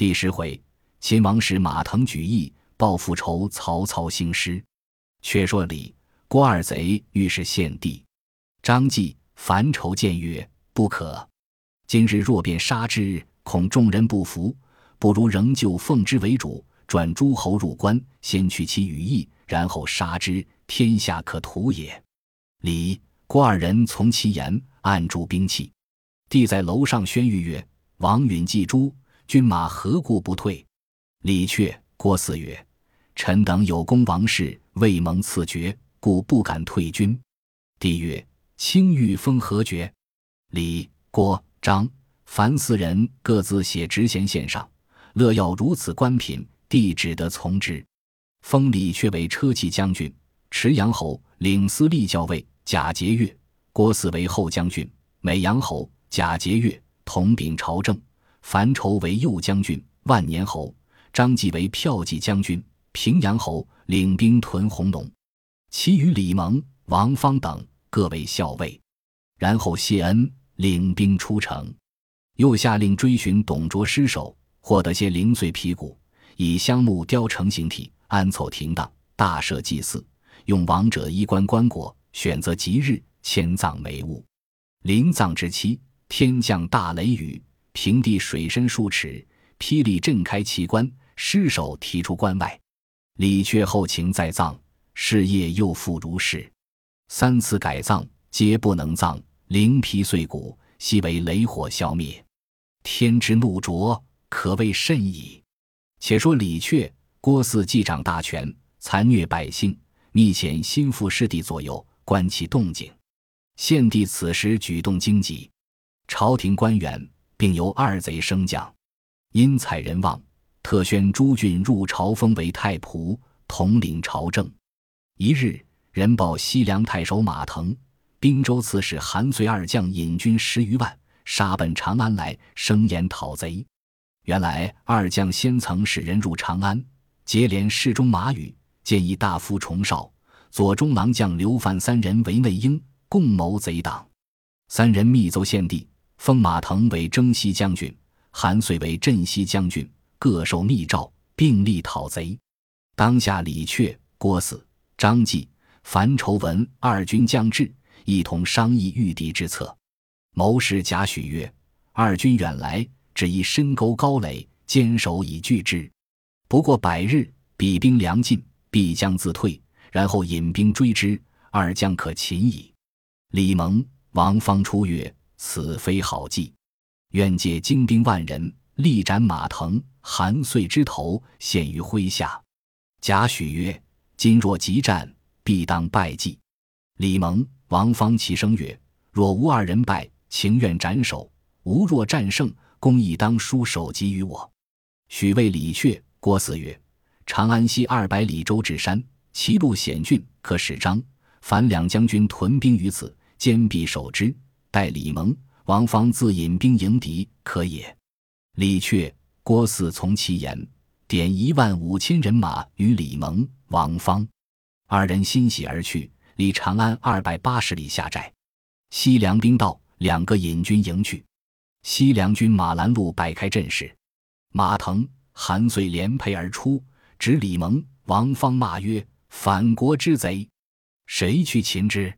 第十回，秦王使马腾举义报复仇，曹操兴师。却说李郭二贼欲是献帝，张继烦愁谏曰：“不可。今日若便杀之，恐众人不服，不如仍旧奉之为主，转诸侯入关，先取其羽翼，然后杀之，天下可图也。”李郭二人从其言，按住兵器。帝在楼上宣谕曰：“王允祭诸军马何故不退？”李却郭汜曰：“臣等有功王室，未蒙赐爵，故不敢退军。”帝曰：“卿欲封何爵？”李、郭、张、樊四人各自写职衔献上，乐要如此官品，帝只得从之。封李却为车骑将军、池阳侯，领司隶校尉；贾节钺、郭汜为后将军、美阳侯。贾节钺统秉朝政，樊稠为右将军、万年侯；张继为骠骑将军、平阳侯，领兵屯弘农。其余李蒙、王方等各为校尉。然后谢恩，领兵出城。又下令追寻董卓尸首，获得些零碎皮骨，以香木雕成形体，安凑停当，大设祭祀，用王者衣冠棺椁，选择吉日迁葬眉物。临葬之期。天降大雷雨，平地水深数尺，霹雳震开奇棺，尸首提出关外。李傕后情再葬，事业又复如是。三次改葬，皆不能葬，灵皮碎骨，悉为雷火消灭。天之怒灼，可谓甚矣。且说李傕、郭汜既掌大权，残虐百姓，密遣心腹师弟左右观其动静。献帝此时举动惊急。朝廷官员并由二贼升降，因采人望，特宣朱俊入朝封为太仆，统领朝政。一日，人报西凉太守马腾、滨州刺史韩遂二将引军十余万，杀奔长安来，声言讨贼。原来二将先曾使人入长安，结连侍中马宇、建议大夫崇绍、左中郎将刘范三人为内应，共谋贼党。三人密奏献帝。封马腾为征西将军，韩遂为镇西将军，各受密诏，并力讨贼。当下李傕、郭汜、张继、樊稠闻二军将至，一同商议御敌之策。谋士贾诩曰：“二军远来，只宜深沟高垒，坚守以拒之。不过百日，彼兵粮尽，必将自退，然后引兵追之，二将可擒矣。”李蒙、王方出曰。此非好计，愿借精兵万人，力斩马腾、韩遂之头，献于麾下。贾诩曰：“今若急战，必当败绩。”李蒙、王方齐声曰：“若无二人败，情愿斩首；吾若战胜，公亦当书首级于我。”许谓李傕、郭汜曰：“长安西二百里，周至山，其路险峻，可使张、樊两将军屯兵于此，坚壁守之。”待李蒙、王方自引兵迎敌，可也。李傕、郭汜从其言，点一万五千人马与李蒙、王方二人欣喜而去，离长安二百八十里下寨。西凉兵到，两个引军迎去。西凉军马拦路摆开阵势，马腾、韩遂连配而出，指李蒙、王方骂曰：“反国之贼，谁去擒之？”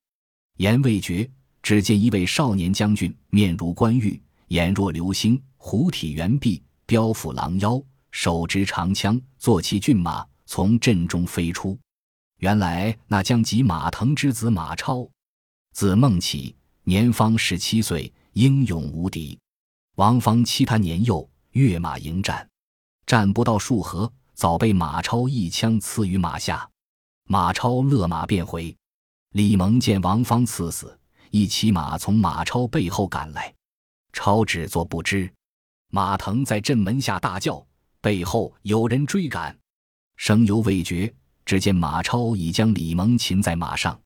言未绝。只见一位少年将军，面如冠玉，眼若流星，虎体圆臂，彪腹狼腰，手执长枪，坐骑骏马，从阵中飞出。原来那将即马腾之子马超，字孟起，年方十七岁，英勇无敌。王方欺他年幼，跃马迎战，战不到数合，早被马超一枪刺于马下。马超勒马便回。李蒙见王方刺死。一骑马从马超背后赶来，超只作不知。马腾在阵门下大叫，背后有人追赶，声犹未绝，只见马超已将李蒙擒在马上。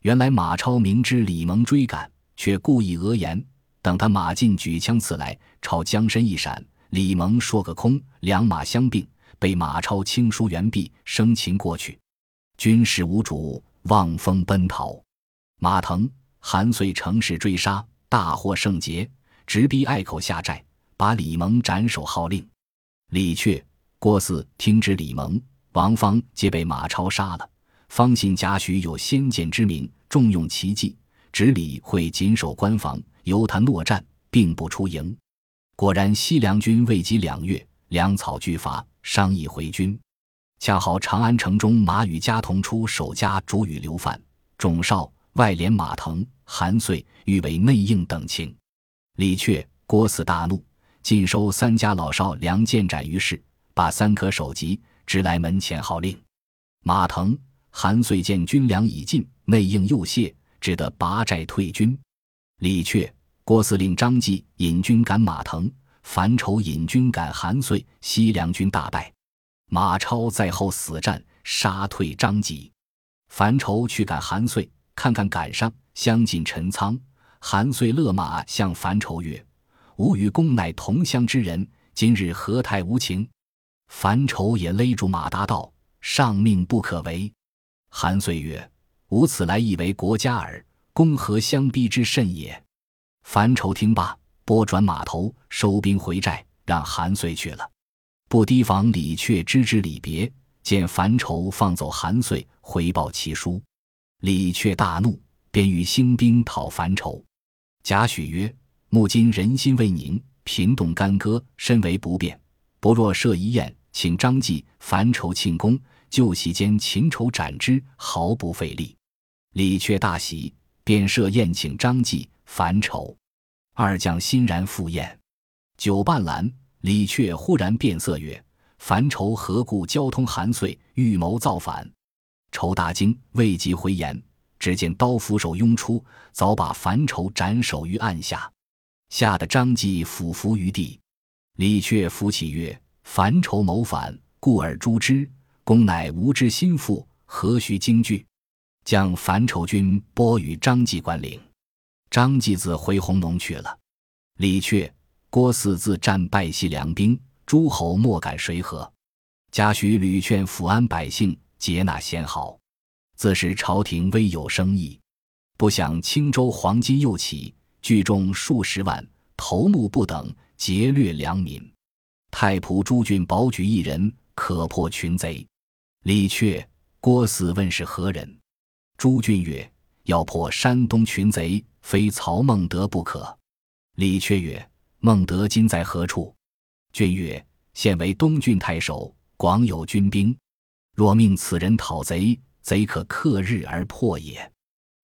原来马超明知李蒙追赶，却故意讹言，等他马进，举枪刺来，朝将身一闪，李蒙说个空，两马相并，被马超轻舒猿臂，生擒过去。军士无主，望风奔逃。马腾。韩遂乘势追杀，大获胜捷，直逼隘口下寨，把李蒙斩首号令。李榷、郭汜听之，李蒙、王方皆被马超杀了。方信贾诩有先见之明，重用奇计，指李会谨守关防，由他诺战，并不出营。果然，西凉军未及两月，粮草俱乏，商议回军。恰好长安城中，马与家同出守家，主与刘范、仲绍、外连马腾、韩遂欲为内应等情。李榷、郭汜大怒，尽收三家老少，梁建斩于市，把三颗首级直来门前号令。马腾、韩遂见军粮已尽，内应又懈，只得拔寨退军。李榷、郭汜令张继引军赶马腾，樊稠引军赶韩遂，西凉军大败。马超在后死战，杀退张吉。樊稠去赶韩遂，看看赶上，相进陈仓。韩遂勒马向樊稠曰：“吾与公乃同乡之人，今日何太无情？”樊稠也勒住马达道：“上命不可为。”韩遂曰：“吾此来亦为国家耳，公何相逼之甚也？”樊稠听罢，拨转马头，收兵回寨，让韩遂去了。不提防李榷知之礼别，见樊稠放走韩遂，回报其书。李榷大怒，便欲兴兵讨樊稠。贾诩曰：“目今人心未宁，频动干戈，身为不便。不若设一宴，请张继、樊稠庆功，就席间擒仇斩之，毫不费力。”李榷大喜，便设宴请张继、樊稠。二将欣然赴宴，酒半阑。李榷忽然变色曰：“樊稠何故交通韩遂，预谋造反？”仇大惊，未及回言，只见刀斧手拥出，早把樊稠斩首于案下，吓得张继俯伏于地。李榷扶起曰：“樊稠谋反，故而诛之。公乃无知心腹，何须惊惧？将樊稠军拨与张继管领。”张继自回弘农去了。李榷。郭汜自战败西凉兵，诸侯莫敢谁和。贾诩屡劝抚安百姓，接纳先豪。自是朝廷微有生意，不想青州黄金又起，聚众数十万，头目不等，劫掠良民。太仆朱俊保举一人，可破群贼。李榷、郭汜问是何人？朱俊曰：“要破山东群贼，非曹孟德不可。”李榷曰。孟德今在何处？俊曰：“现为东郡太守，广有军兵。若命此人讨贼，贼可克日而破也。”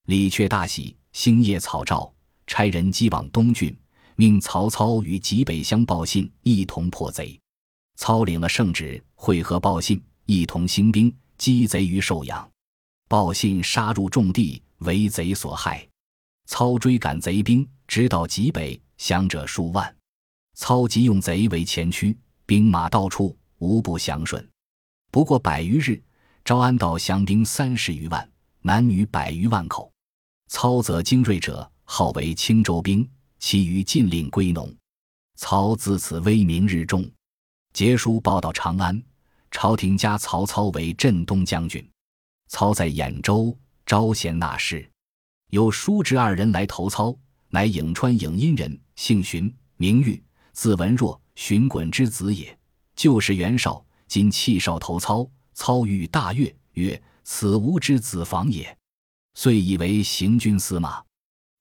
李榷大喜，星夜草诏，差人击往东郡，命曹操与济北乡报信，一同破贼。操领了圣旨，会合报信，一同兴兵击贼于寿阳。报信杀入重地，为贼所害。操追赶贼兵，直到济北。降者数万，操即用贼为前驱，兵马到处，无不降顺。不过百余日，招安道降兵三十余万，男女百余万口。操则精锐者号为青州兵，其余尽令归农。操自此威名日重。节书报到长安，朝廷加曹操为镇东将军。操在兖州招贤纳士，有叔侄二人来投操。乃颍川颍阴人，姓荀，名玉，字文若，荀滚之子也。旧是袁绍，今弃少投操，操欲大悦，曰：“此吾之子房也。”遂以为行军司马。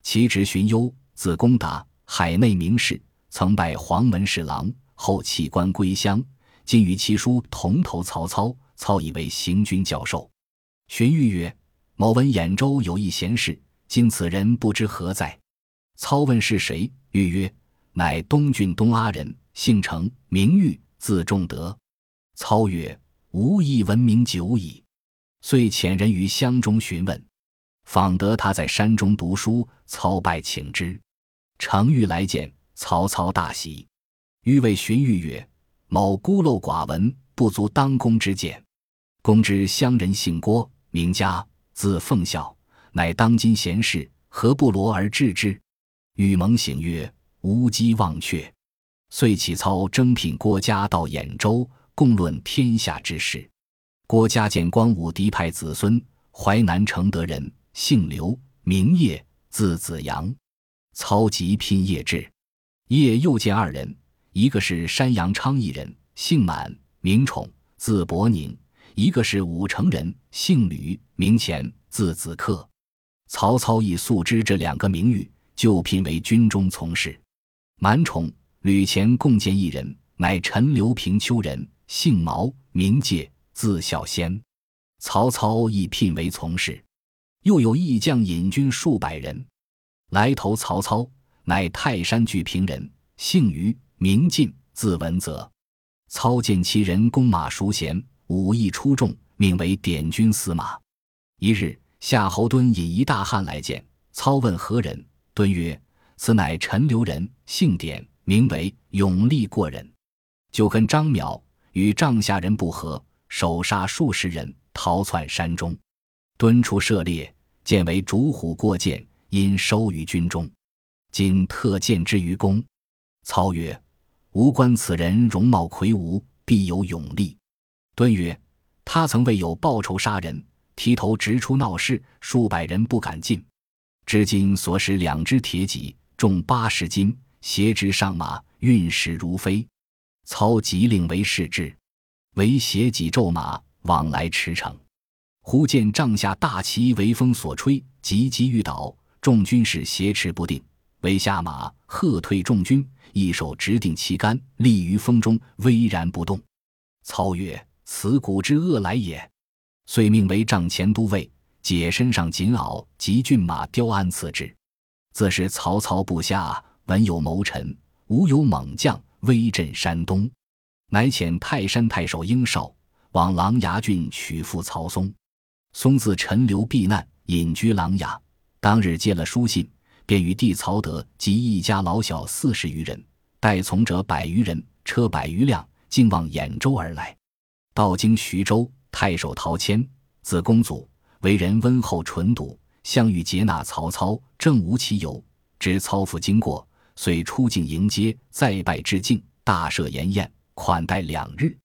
其侄荀攸，字公达，海内名士，曾拜黄门侍郎，后弃官归乡。今与其叔同投曹操，操以为行军教授。荀彧曰：“某闻兖州有一贤士，今此人不知何在。”操问是谁？欲曰：“乃东郡东阿人，姓程，名誉，字仲德。”操曰：“吾亦闻名久矣。”遂遣人于乡中询问，访得他在山中读书。操拜请之。程昱来见，曹操大喜。欲谓荀彧曰：“某孤陋寡闻，不足当公之见。公之乡人姓郭，名嘉，字奉孝，乃当今贤士，何不罗而治之？”禹蒙醒曰：“无稽忘却。”遂起操征聘郭嘉到兖州，共论天下之事。郭嘉见光武嫡派子孙，淮南承德人，姓刘，名业，字子阳。操即聘业至。业又见二人，一个是山阳昌邑人，姓满，名宠，字伯宁；一个是武城人，姓吕，名虔，字子克。曹操亦素知这两个名誉，就聘为军中从事。满宠、吕虔共建一人，乃陈留平丘人，姓毛，名介，字孝先。曹操亦聘为从事。又有义将引军数百人，来投曹操，乃泰山巨平人，姓于，名进，字文泽。操见其人弓马熟娴，武艺出众，命为点军司马。一日。夏侯惇引一大汉来见操，问何人？惇曰：“此乃陈留人，姓典，名为勇力过人。就跟张邈与帐下人不和，手杀数十人，逃窜山中。敦出射猎，见为逐虎过涧，因收于军中。今特见之于公。”操曰：“吾观此人容貌魁梧，必有勇力。”敦曰：“他曾为有报仇杀人。”提头直出闹市，数百人不敢进。至今所使两只铁戟，重八十斤，携之上马，运矢如飞。操即令为视之，为携戟骤马往来驰骋。忽见帐下大旗为风所吹，急急欲倒，众军士挟持不定。为下马喝退众军，一手执定旗杆，立于风中，巍然不动。操曰：“此古之恶来也。”遂命为帐前都尉，解身上锦袄及骏马雕鞍赐之。自是曹操部下文有谋臣，武有猛将，威震山东。乃遣泰山太守英绍往琅琊郡取父曹嵩。嵩自陈留避难，隐居琅琊。当日接了书信，便与弟曹德及一家老小四十余人，带从者百余人，车百余辆，径往兖州而来。到经徐州。太守陶谦，字公祖，为人温厚淳笃，相遇接纳曹操，正无其由。知操父经过，遂出境迎接，再拜致敬，大设筵宴，款待两日。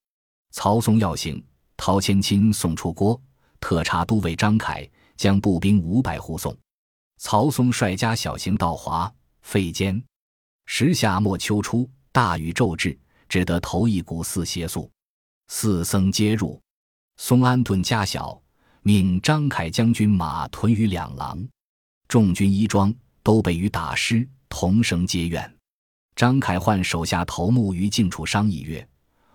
曹嵩要行，陶谦亲送出郭，特差都尉张凯将步兵五百护送。曹嵩率家小行到华，废间。时夏末秋初，大雨骤至，只得投一古寺歇宿。四僧皆入。松安顿家小，命张凯将军马屯于两廊，众军衣装都被雨打湿，同声皆怨。张凯焕手下头目于境处商议曰：“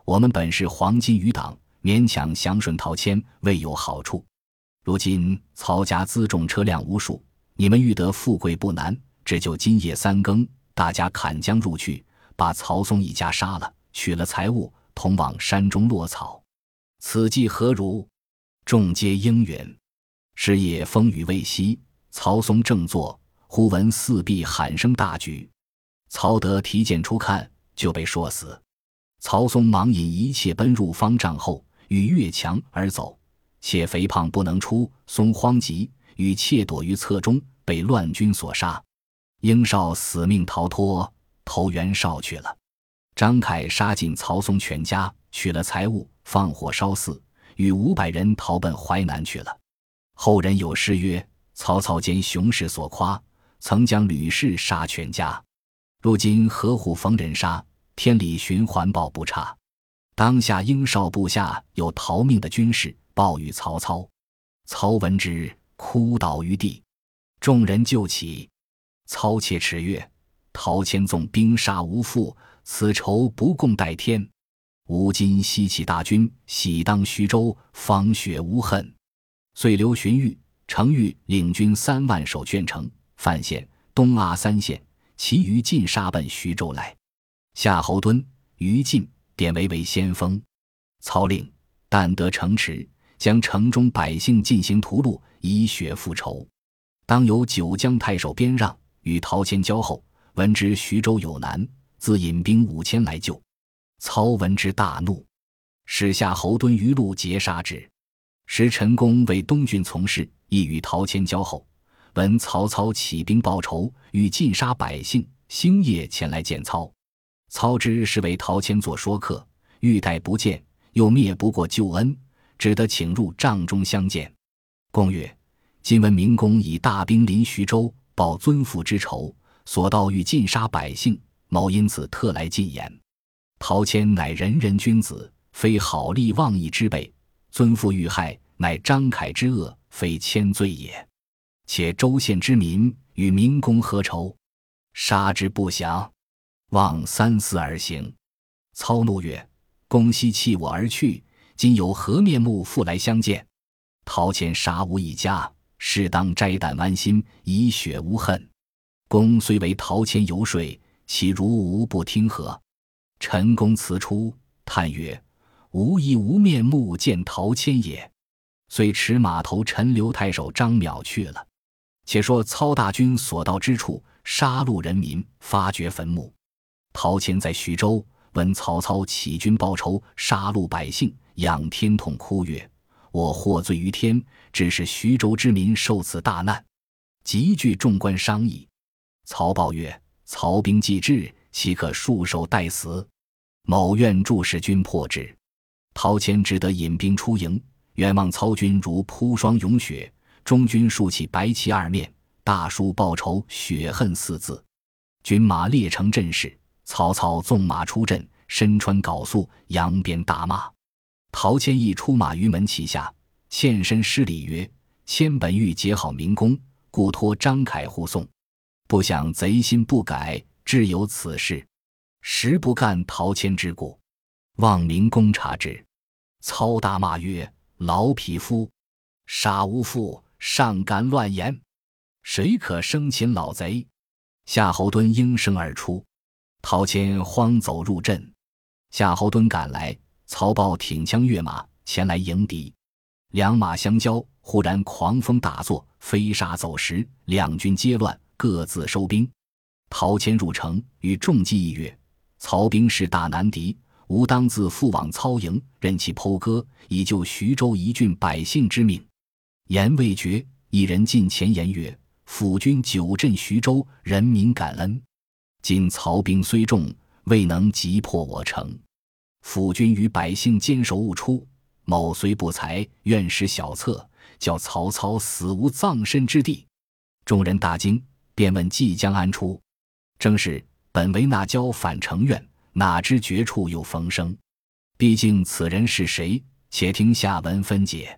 我们本是黄金余党，勉强降顺陶谦，未有好处。如今曹家辎重车辆无数，你们欲得富贵不难，只就今夜三更，大家砍将入去，把曹嵩一家杀了，取了财物，同往山中落草。”此计何如？众皆应允。是夜风雨未息，曹嵩正坐，忽闻四壁喊声大举。曹德提剑出看，就被说死。曹嵩忙引一切奔入方丈后，欲越墙而走，且肥胖不能出。松慌急，与妾躲于侧中，被乱军所杀。英少死命逃脱，投袁绍去了。张凯杀尽曹嵩全家，取了财物。放火烧寺，与五百人逃奔淮南去了。后人有诗曰：“曹操兼雄士所夸，曾将吕氏杀全家。如今何虎逢人杀，天理循环报不差。”当下英少部下有逃命的军士，报与曹操。曹闻之，哭倒于地。众人救起，操切齿曰：“陶谦纵兵杀无父，此仇不共戴天。”吾今西起大军，喜当徐州，方雪无恨。遂留荀彧、程昱领军三万守鄄城、范县、东阿三县，其余尽杀奔徐州来。夏侯惇、于禁点为为先锋。操令但得城池，将城中百姓进行屠戮，以血复仇。当有九江太守边让与陶谦交厚，闻知徐州有难，自引兵五千来救。操闻之大怒，使夏侯惇于路截杀之。时陈宫为东郡从事，亦与陶谦交厚。闻曹操起兵报仇，欲尽杀百姓，星夜前来见操。操知是为陶谦做说客，欲待不见，又灭不过旧恩，只得请入帐中相见。公曰：“今闻明公以大兵临徐州，报尊父之仇，所到欲尽杀百姓，某因此特来进言。”陶谦乃仁人君子，非好利妄义之辈；尊父遇害，乃张凯之恶，非谦罪也。且州县之民与民公何仇？杀之不降，望三思而行。操怒曰：“公西弃我而去，今有何面目复来相见？”陶谦杀无一家，适当摘胆剜心，以雪无恨。公虽为陶谦游说，岂如无不听何？陈公辞出，叹曰：“无亦无面目见陶谦也。”遂持马头陈留太守张邈去了。且说操大军所到之处，杀戮人民，发掘坟墓。陶谦在徐州，闻曹操起军报仇，杀戮百姓，仰天痛哭曰：“我获罪于天，致使徐州之民受此大难。”急聚众官商议。曹豹曰：“曹兵既至，岂可束手待死？某愿助使军破之。”陶谦只得引兵出营，远望操军如铺霜涌雪。中军竖起白旗二面，大书“报仇雪恨”四字。军马列成阵势，曹操纵马出阵，身穿缟素，扬鞭大骂。陶谦亦出马于门旗下，欠身施礼曰：“谦本欲结好明公，故托张凯护送，不想贼心不改，致有此事。实不干陶谦之故，望明公察之。”操大骂曰：“老匹夫，杀无父！”尚敢乱言，谁可生擒老贼？夏侯惇应声而出，陶谦慌走入阵。夏侯惇赶来，曹豹挺枪跃马前来迎敌，两马相交，忽然狂风大作，飞沙走石，两军皆乱，各自收兵。陶谦入城，与众计议曰：“曹兵势大难敌，吾当自复往操营，任其剖割，以救徐州一郡百姓之命。”言未绝，一人进前言曰：“辅君久镇徐州，人民感恩。今曹兵虽众，未能击破我城。辅君与百姓坚守勿出。某虽不才，愿使小策，叫曹操死无葬身之地。”众人大惊，便问即将安出。正是本为那交反成怨，哪知绝处又逢生。毕竟此人是谁？且听下文分解。